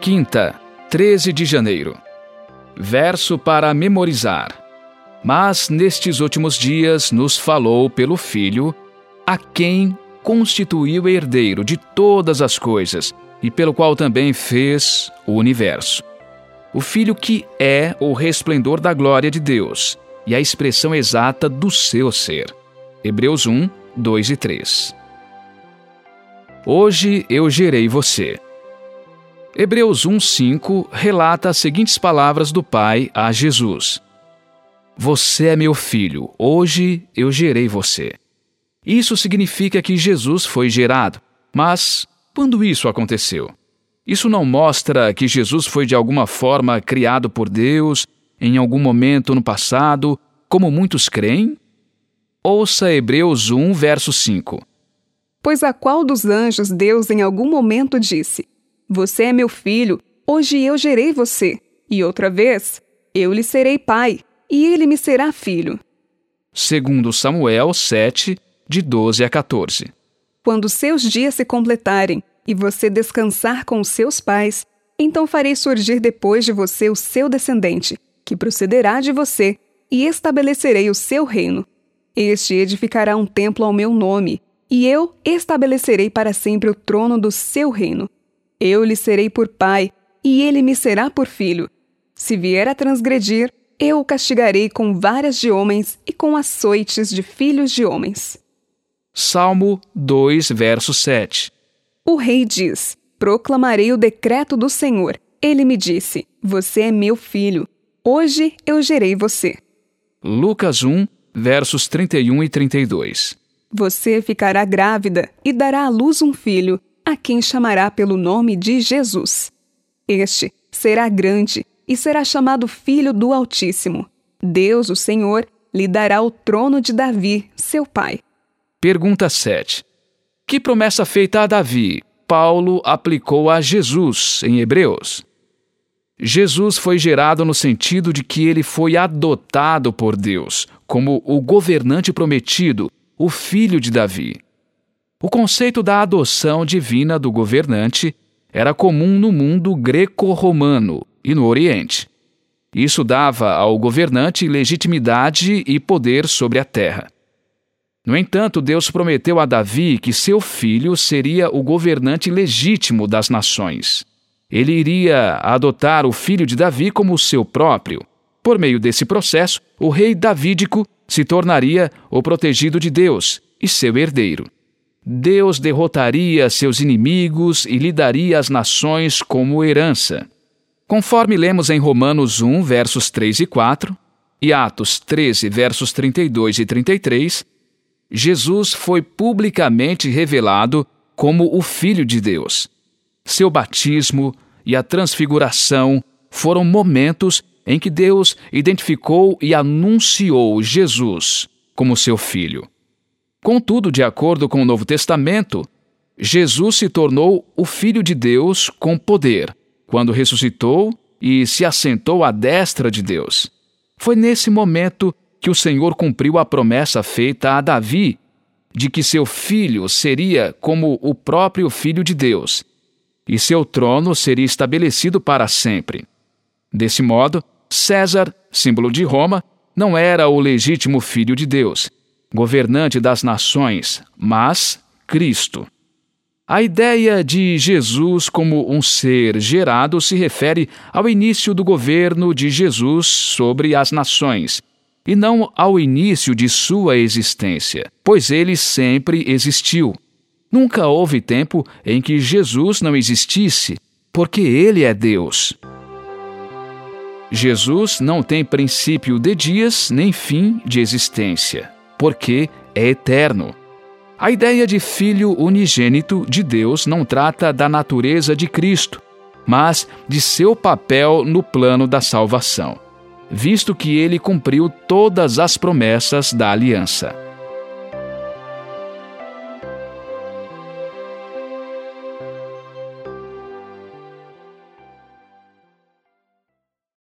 Quinta, 13 de janeiro. Verso para memorizar. Mas nestes últimos dias nos falou pelo Filho, a quem constituiu herdeiro de todas as coisas e pelo qual também fez o universo. O Filho que é o resplendor da glória de Deus e a expressão exata do seu ser. Hebreus 1, 2 e 3. Hoje eu gerei você. Hebreus 1, 5 relata as seguintes palavras do Pai a Jesus: Você é meu filho, hoje eu gerei você. Isso significa que Jesus foi gerado. Mas quando isso aconteceu? Isso não mostra que Jesus foi de alguma forma criado por Deus em algum momento no passado, como muitos creem? Ouça Hebreus 1, verso 5. Pois a qual dos anjos Deus em algum momento disse: Você é meu filho, hoje eu gerei você. E outra vez, eu lhe serei pai, e ele me será filho. Segundo Samuel 7, de 12 a 14. Quando seus dias se completarem e você descansar com os seus pais, então farei surgir depois de você o seu descendente, que procederá de você, e estabelecerei o seu reino. Este edificará um templo ao meu nome, e eu estabelecerei para sempre o trono do seu reino. Eu lhe serei por pai, e ele me será por filho. Se vier a transgredir, eu o castigarei com varas de homens e com açoites de filhos de homens. Salmo 2, verso 7. O rei diz: Proclamarei o decreto do Senhor. Ele me disse: Você é meu filho. Hoje eu gerei você. Lucas 1, versos 31 e 32. Você ficará grávida e dará à luz um filho, a quem chamará pelo nome de Jesus. Este será grande e será chamado Filho do Altíssimo. Deus, o Senhor, lhe dará o trono de Davi, seu pai Pergunta 7. Que promessa feita a Davi, Paulo aplicou a Jesus em Hebreus? Jesus foi gerado no sentido de que ele foi adotado por Deus, como o governante prometido, o filho de Davi. O conceito da adoção divina do governante era comum no mundo greco-romano e no Oriente. Isso dava ao governante legitimidade e poder sobre a terra. No entanto, Deus prometeu a Davi que seu filho seria o governante legítimo das nações. Ele iria adotar o filho de Davi como seu próprio. Por meio desse processo, o rei davídico se tornaria o protegido de Deus e seu herdeiro. Deus derrotaria seus inimigos e lhe daria as nações como herança. Conforme lemos em Romanos 1, versos 3 e 4, e Atos 13, versos 32 e 33, Jesus foi publicamente revelado como o Filho de Deus. Seu batismo e a transfiguração foram momentos em que Deus identificou e anunciou Jesus como seu Filho. Contudo, de acordo com o Novo Testamento, Jesus se tornou o Filho de Deus com poder, quando ressuscitou e se assentou à destra de Deus. Foi nesse momento que o Senhor cumpriu a promessa feita a Davi de que seu filho seria como o próprio Filho de Deus, e seu trono seria estabelecido para sempre. Desse modo, César, símbolo de Roma, não era o legítimo Filho de Deus, governante das nações, mas Cristo. A ideia de Jesus como um ser gerado se refere ao início do governo de Jesus sobre as nações e não ao início de sua existência, pois ele sempre existiu. Nunca houve tempo em que Jesus não existisse, porque ele é Deus. Jesus não tem princípio de dias nem fim de existência, porque é eterno. A ideia de filho unigênito de Deus não trata da natureza de Cristo, mas de seu papel no plano da salvação visto que ele cumpriu todas as promessas da aliança.